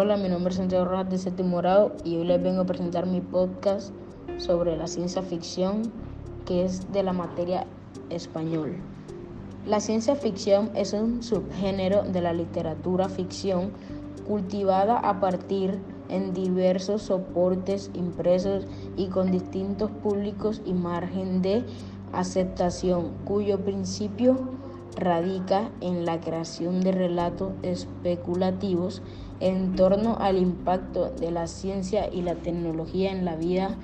Hola, mi nombre es Santiago Rojas de Séptimo Morado y hoy les vengo a presentar mi podcast sobre la ciencia ficción que es de la materia español. La ciencia ficción es un subgénero de la literatura ficción cultivada a partir en diversos soportes impresos y con distintos públicos y margen de aceptación, cuyo principio radica en la creación de relatos especulativos en torno al impacto de la ciencia y la tecnología en la vida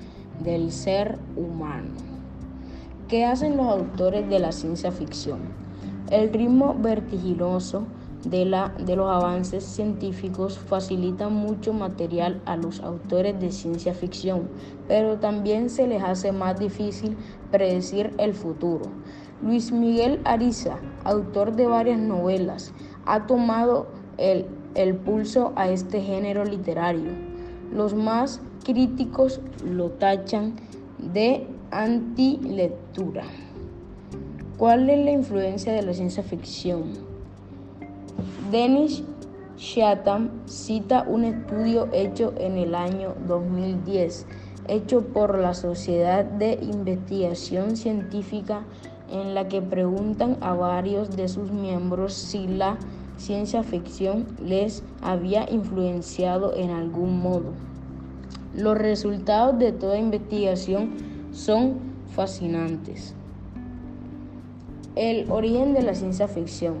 del ser humano. ¿Qué hacen los autores de la ciencia ficción? El ritmo vertiginoso de, la, de los avances científicos facilita mucho material a los autores de ciencia ficción, pero también se les hace más difícil predecir el futuro. Luis Miguel Ariza, autor de varias novelas, ha tomado el, el pulso a este género literario. Los más críticos lo tachan de antilectura. ¿Cuál es la influencia de la ciencia ficción? Dennis Chatham cita un estudio hecho en el año 2010, hecho por la Sociedad de Investigación Científica en la que preguntan a varios de sus miembros si la ciencia ficción les había influenciado en algún modo. Los resultados de toda investigación son fascinantes. El origen de la ciencia ficción.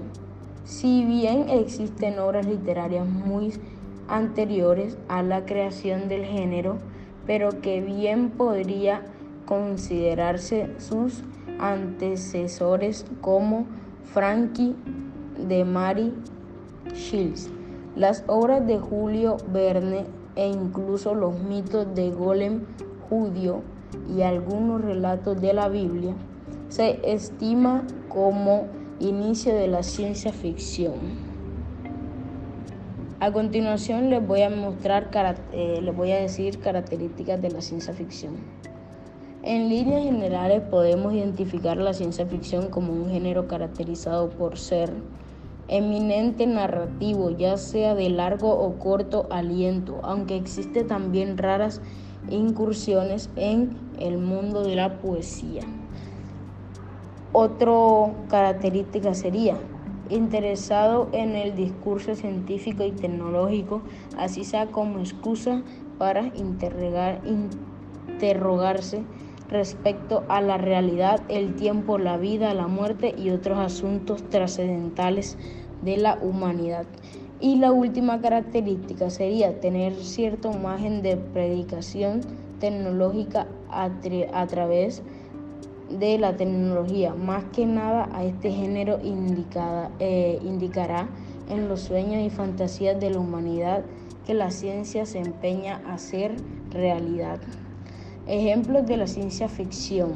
Si bien existen obras literarias muy anteriores a la creación del género, pero que bien podría considerarse sus antecesores como Frankie de Mary Shields, las obras de Julio Verne e incluso los mitos de Golem judío y algunos relatos de la Biblia, se estima como inicio de la ciencia ficción. A continuación les voy a mostrar, eh, les voy a decir características de la ciencia ficción. En líneas generales podemos identificar la ciencia ficción como un género caracterizado por ser eminente narrativo, ya sea de largo o corto aliento, aunque existe también raras incursiones en el mundo de la poesía. Otra característica sería interesado en el discurso científico y tecnológico, así sea como excusa para interrogarse respecto a la realidad, el tiempo, la vida, la muerte y otros asuntos trascendentales de la humanidad. Y la última característica sería tener cierto margen de predicación tecnológica a, través de la tecnología. Más que nada a este género eh, indicará en los sueños y fantasías de la humanidad que la ciencia se empeña a hacer realidad. Ejemplos de la ciencia ficción.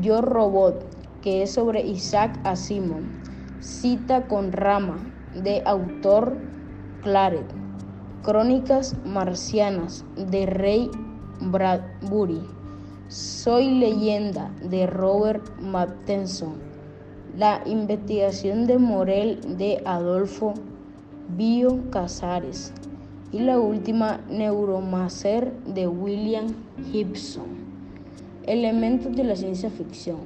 Yo Robot, que es sobre Isaac Asimov. Cita con Rama, de autor Claret. Crónicas marcianas, de Ray Bradbury. Soy leyenda, de Robert Matheson. La investigación de Morel, de Adolfo Bio Casares y la última Neuromancer de William Gibson. Elementos de la ciencia ficción.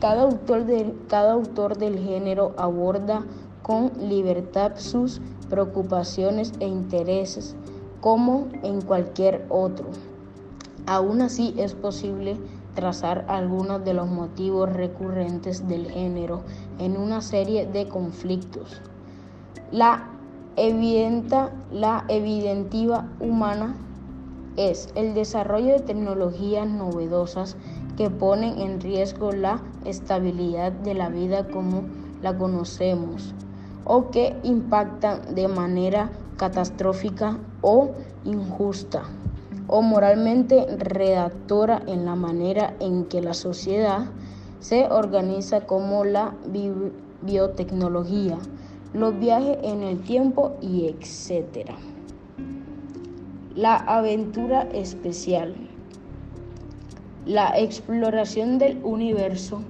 Cada autor, de, cada autor del género aborda con libertad sus preocupaciones e intereses como en cualquier otro. Aún así es posible trazar algunos de los motivos recurrentes del género en una serie de conflictos. La evidenta, la evidentiva humana es el desarrollo de tecnologías novedosas que ponen en riesgo la estabilidad de la vida como la conocemos o que impactan de manera catastrófica o injusta o moralmente redactora en la manera en que la sociedad se organiza como la biotecnología los viajes en el tiempo y etcétera. La aventura especial, la exploración del universo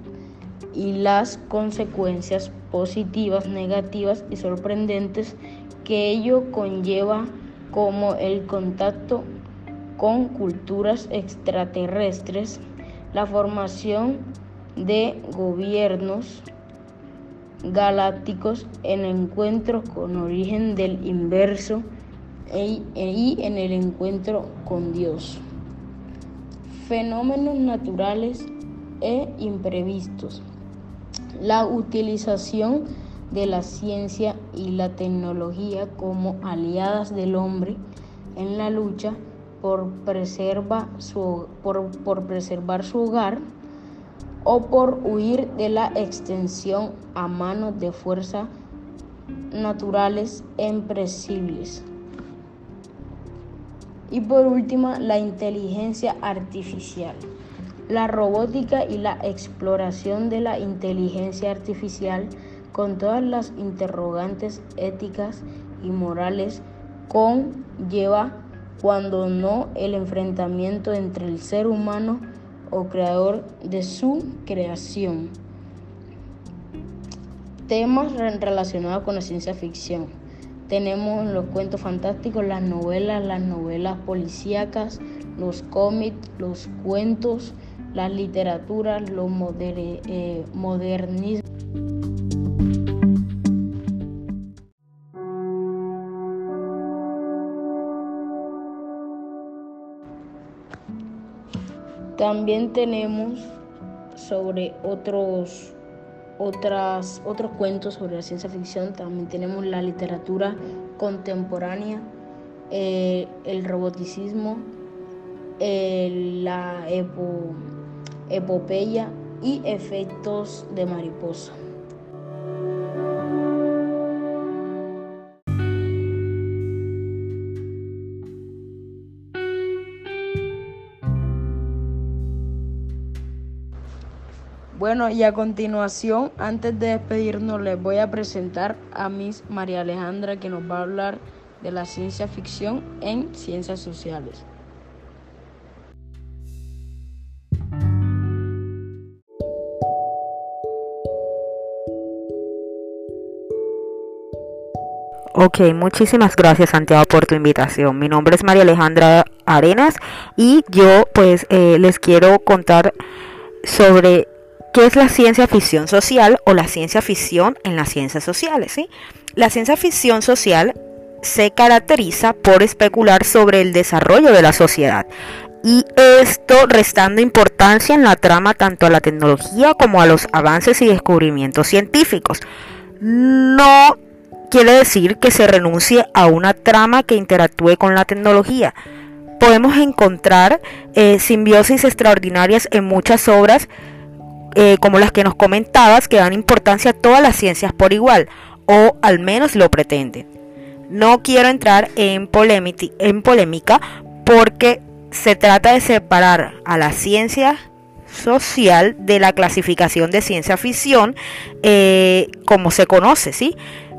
y las consecuencias positivas, negativas y sorprendentes que ello conlleva como el contacto con culturas extraterrestres, la formación de gobiernos galácticos en encuentros con origen del inverso e, y en el encuentro con Dios. Fenómenos naturales e imprevistos. La utilización de la ciencia y la tecnología como aliadas del hombre en la lucha por, preserva su, por, por preservar su hogar o por huir de la extensión a manos de fuerzas naturales impresibles. Y por último, la inteligencia artificial. La robótica y la exploración de la inteligencia artificial con todas las interrogantes éticas y morales conlleva cuando no el enfrentamiento entre el ser humano o creador de su creación. Temas relacionados con la ciencia ficción. Tenemos los cuentos fantásticos, las novelas, las novelas policíacas, los cómics, los cuentos, las literaturas, los eh, modernismos. También tenemos sobre otros, otras, otros cuentos sobre la ciencia ficción, también tenemos la literatura contemporánea, eh, el roboticismo, la epopeya y efectos de mariposa. Bueno, y a continuación, antes de despedirnos, les voy a presentar a Miss María Alejandra que nos va a hablar de la ciencia ficción en ciencias sociales. Ok, muchísimas gracias Santiago por tu invitación. Mi nombre es María Alejandra Arenas y yo pues eh, les quiero contar sobre qué es la ciencia ficción social o la ciencia ficción en las ciencias sociales. ¿sí? La ciencia ficción social se caracteriza por especular sobre el desarrollo de la sociedad y esto restando importancia en la trama tanto a la tecnología como a los avances y descubrimientos científicos. No quiere decir que se renuncie a una trama que interactúe con la tecnología. Podemos encontrar eh, simbiosis extraordinarias en muchas obras, eh, como las que nos comentabas, que dan importancia a todas las ciencias por igual, o al menos lo pretenden. No quiero entrar en, en polémica porque se trata de separar a la ciencia social de la clasificación de ciencia ficción eh, como se conoce, ¿sí?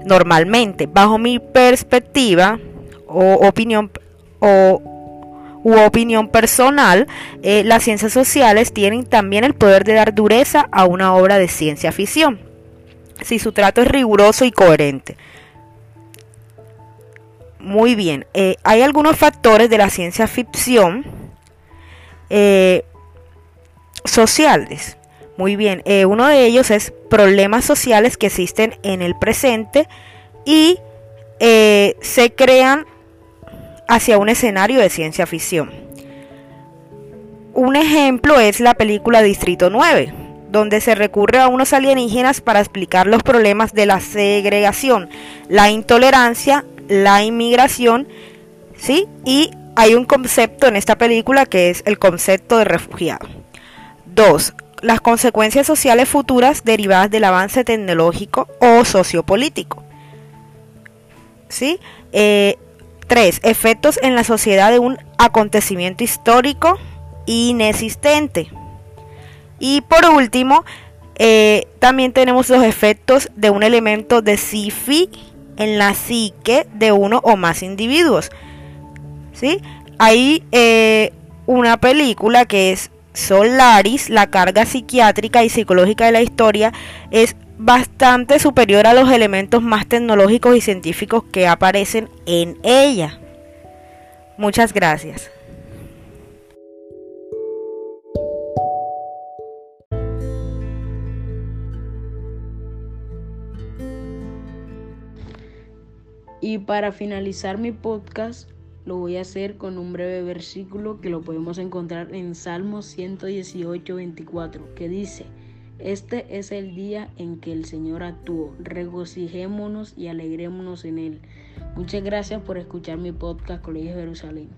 normalmente. Bajo mi perspectiva o opinión o u opinión personal, eh, las ciencias sociales tienen también el poder de dar dureza a una obra de ciencia ficción, si su trato es riguroso y coherente. Muy bien, eh, hay algunos factores de la ciencia ficción eh, sociales muy bien, uno de ellos es problemas sociales que existen en el presente y se crean hacia un escenario de ciencia ficción. Un ejemplo es la película Distrito 9, donde se recurre a unos alienígenas para explicar los problemas de la segregación, la intolerancia, la inmigración, ¿sí? Y hay un concepto en esta película que es el concepto de refugiado. Dos, las consecuencias sociales futuras derivadas del avance tecnológico o sociopolítico. ¿Sí? Eh, tres, efectos en la sociedad de un acontecimiento histórico inexistente. Y por último, eh, también tenemos los efectos de un elemento de SIFI en la psique de uno o más individuos. ¿Sí? Hay eh, una película que es Solaris, la carga psiquiátrica y psicológica de la historia, es bastante superior a los elementos más tecnológicos y científicos que aparecen en ella. Muchas gracias. Y para finalizar mi podcast, lo voy a hacer con un breve versículo que lo podemos encontrar en Salmos 118, 24, que dice, Este es el día en que el Señor actuó, regocijémonos y alegrémonos en él. Muchas gracias por escuchar mi podcast Colegio Jerusalén.